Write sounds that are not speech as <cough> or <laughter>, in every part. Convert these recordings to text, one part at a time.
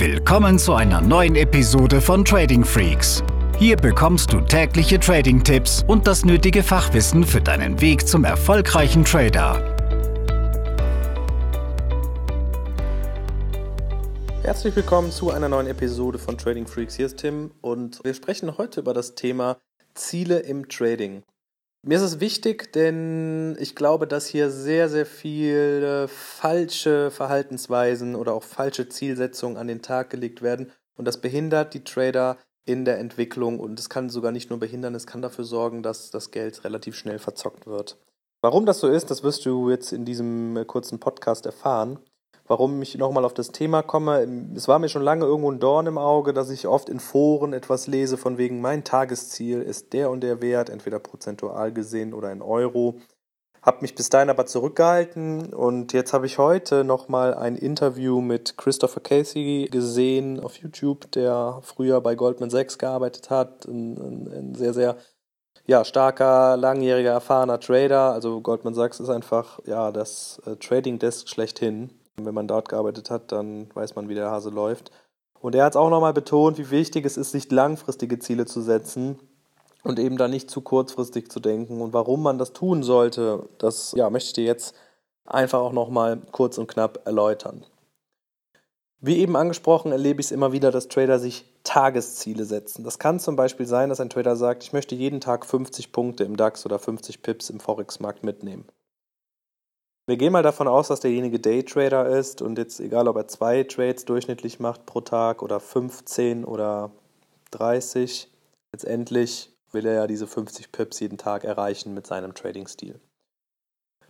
Willkommen zu einer neuen Episode von Trading Freaks. Hier bekommst du tägliche Trading-Tipps und das nötige Fachwissen für deinen Weg zum erfolgreichen Trader. Herzlich willkommen zu einer neuen Episode von Trading Freaks. Hier ist Tim und wir sprechen heute über das Thema Ziele im Trading. Mir ist es wichtig, denn ich glaube, dass hier sehr, sehr viele falsche Verhaltensweisen oder auch falsche Zielsetzungen an den Tag gelegt werden. Und das behindert die Trader in der Entwicklung. Und es kann sogar nicht nur behindern, es kann dafür sorgen, dass das Geld relativ schnell verzockt wird. Warum das so ist, das wirst du jetzt in diesem kurzen Podcast erfahren warum ich nochmal auf das Thema komme. Es war mir schon lange irgendwo ein Dorn im Auge, dass ich oft in Foren etwas lese von wegen, mein Tagesziel ist der und der Wert, entweder prozentual gesehen oder in Euro. Hab mich bis dahin aber zurückgehalten und jetzt habe ich heute nochmal ein Interview mit Christopher Casey gesehen auf YouTube, der früher bei Goldman Sachs gearbeitet hat. Ein, ein, ein sehr, sehr ja, starker, langjähriger, erfahrener Trader. Also Goldman Sachs ist einfach ja das äh, Trading Desk schlechthin. Wenn man dort gearbeitet hat, dann weiß man, wie der Hase läuft. Und er hat es auch nochmal betont, wie wichtig es ist, sich langfristige Ziele zu setzen und eben da nicht zu kurzfristig zu denken. Und warum man das tun sollte, das ja, möchte ich dir jetzt einfach auch nochmal kurz und knapp erläutern. Wie eben angesprochen, erlebe ich es immer wieder, dass Trader sich Tagesziele setzen. Das kann zum Beispiel sein, dass ein Trader sagt, ich möchte jeden Tag 50 Punkte im DAX oder 50 Pips im Forex-Markt mitnehmen. Wir gehen mal davon aus, dass derjenige Daytrader ist und jetzt egal, ob er zwei Trades durchschnittlich macht pro Tag oder 15 oder 30, letztendlich will er ja diese 50 Pips jeden Tag erreichen mit seinem Trading-Stil.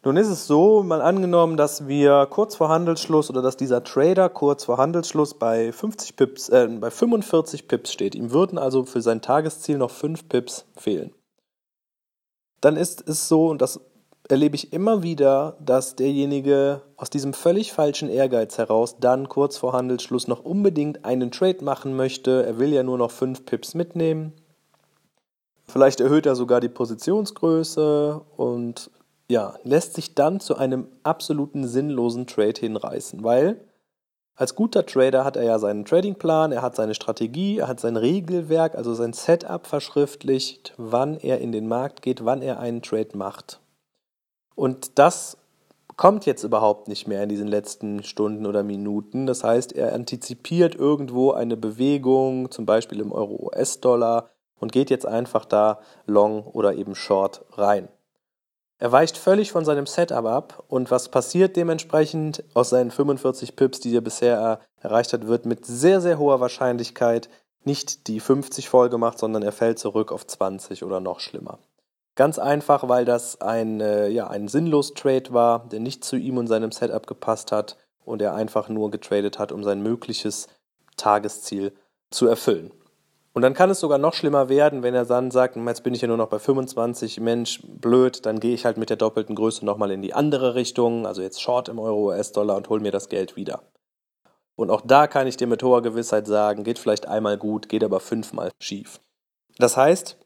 Nun ist es so, mal angenommen, dass wir kurz vor Handelsschluss oder dass dieser Trader kurz vor Handelsschluss bei 50 Pips, äh, bei 45 Pips steht. Ihm würden also für sein Tagesziel noch 5 Pips fehlen. Dann ist es so, und das erlebe ich immer wieder, dass derjenige aus diesem völlig falschen Ehrgeiz heraus dann kurz vor Handelsschluss noch unbedingt einen Trade machen möchte. Er will ja nur noch fünf Pips mitnehmen. Vielleicht erhöht er sogar die Positionsgröße und ja, lässt sich dann zu einem absoluten sinnlosen Trade hinreißen, weil als guter Trader hat er ja seinen Tradingplan, er hat seine Strategie, er hat sein Regelwerk, also sein Setup verschriftlicht, wann er in den Markt geht, wann er einen Trade macht. Und das kommt jetzt überhaupt nicht mehr in diesen letzten Stunden oder Minuten. Das heißt, er antizipiert irgendwo eine Bewegung, zum Beispiel im Euro-US-Dollar, und geht jetzt einfach da long oder eben short rein. Er weicht völlig von seinem Setup ab und was passiert dementsprechend aus seinen 45 Pips, die er bisher erreicht hat, wird mit sehr, sehr hoher Wahrscheinlichkeit nicht die 50 voll gemacht, sondern er fällt zurück auf 20 oder noch schlimmer. Ganz einfach, weil das ein, äh, ja, ein sinnlos Trade war, der nicht zu ihm und seinem Setup gepasst hat und er einfach nur getradet hat, um sein mögliches Tagesziel zu erfüllen. Und dann kann es sogar noch schlimmer werden, wenn er dann sagt, jetzt bin ich ja nur noch bei 25, Mensch, blöd, dann gehe ich halt mit der doppelten Größe nochmal in die andere Richtung, also jetzt Short im Euro-US-Dollar und hole mir das Geld wieder. Und auch da kann ich dir mit hoher Gewissheit sagen, geht vielleicht einmal gut, geht aber fünfmal schief. Das heißt,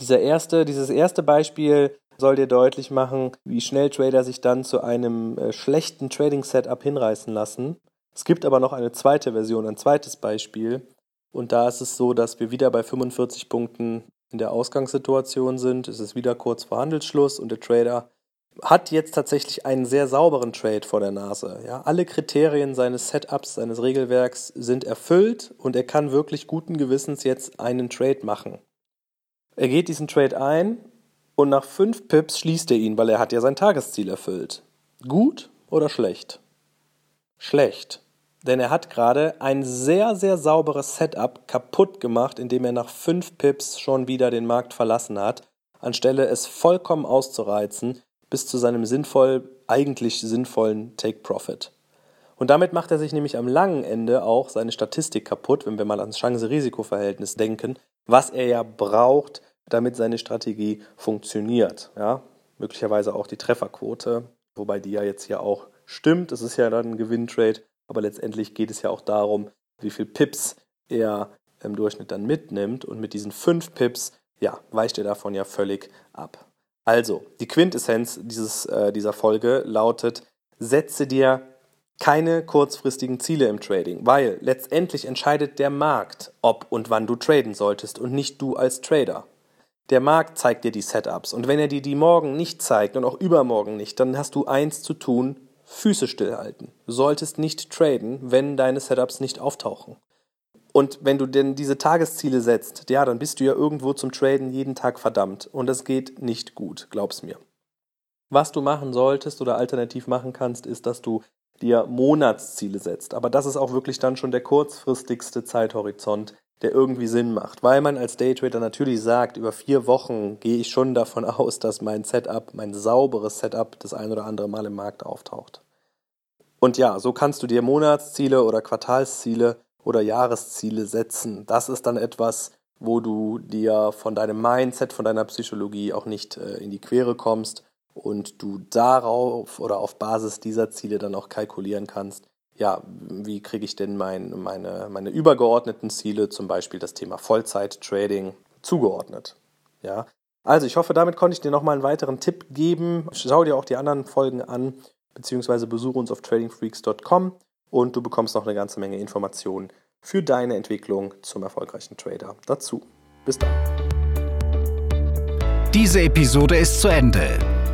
dieser erste, dieses erste Beispiel soll dir deutlich machen, wie schnell Trader sich dann zu einem äh, schlechten Trading-Setup hinreißen lassen. Es gibt aber noch eine zweite Version, ein zweites Beispiel. Und da ist es so, dass wir wieder bei 45 Punkten in der Ausgangssituation sind. Es ist wieder kurz vor Handelsschluss und der Trader hat jetzt tatsächlich einen sehr sauberen Trade vor der Nase. Ja, alle Kriterien seines Setups, seines Regelwerks sind erfüllt und er kann wirklich guten Gewissens jetzt einen Trade machen. Er geht diesen Trade ein und nach fünf Pips schließt er ihn, weil er hat ja sein Tagesziel erfüllt. Gut oder schlecht? Schlecht. Denn er hat gerade ein sehr, sehr sauberes Setup kaputt gemacht, indem er nach fünf Pips schon wieder den Markt verlassen hat, anstelle es vollkommen auszureizen bis zu seinem sinnvoll, eigentlich sinnvollen Take Profit. Und damit macht er sich nämlich am langen Ende auch seine Statistik kaputt, wenn wir mal ans Chance-Risiko-Verhältnis denken, was er ja braucht, damit seine Strategie funktioniert. Ja? Möglicherweise auch die Trefferquote, wobei die ja jetzt hier auch stimmt. Es ist ja dann ein Gewinntrade, aber letztendlich geht es ja auch darum, wie viel Pips er im Durchschnitt dann mitnimmt. Und mit diesen fünf Pips, ja, weicht er davon ja völlig ab. Also, die Quintessenz dieses, äh, dieser Folge lautet, setze dir keine kurzfristigen Ziele im Trading, weil letztendlich entscheidet der Markt, ob und wann du traden solltest und nicht du als Trader. Der Markt zeigt dir die Setups und wenn er dir die morgen nicht zeigt und auch übermorgen nicht, dann hast du eins zu tun, Füße stillhalten. Du solltest nicht traden, wenn deine Setups nicht auftauchen. Und wenn du denn diese Tagesziele setzt, ja, dann bist du ja irgendwo zum Traden jeden Tag verdammt und das geht nicht gut, glaub's mir. Was du machen solltest oder alternativ machen kannst, ist, dass du dir Monatsziele setzt. Aber das ist auch wirklich dann schon der kurzfristigste Zeithorizont, der irgendwie Sinn macht. Weil man als Daytrader natürlich sagt, über vier Wochen gehe ich schon davon <laughs> aus, dass mein Setup, mein sauberes Setup das ein oder andere Mal im Markt auftaucht. Und ja, so kannst du dir Monatsziele oder Quartalsziele oder Jahresziele setzen. Das ist dann etwas, wo du dir von deinem Mindset, von deiner Psychologie auch nicht äh, in die Quere kommst und du darauf oder auf Basis dieser Ziele dann auch kalkulieren kannst, ja, wie kriege ich denn mein, meine, meine übergeordneten Ziele, zum Beispiel das Thema Vollzeit-Trading, zugeordnet. Ja, also ich hoffe, damit konnte ich dir nochmal einen weiteren Tipp geben. Schau dir auch die anderen Folgen an, beziehungsweise besuche uns auf tradingfreaks.com und du bekommst noch eine ganze Menge Informationen für deine Entwicklung zum erfolgreichen Trader dazu. Bis dann. Diese Episode ist zu Ende.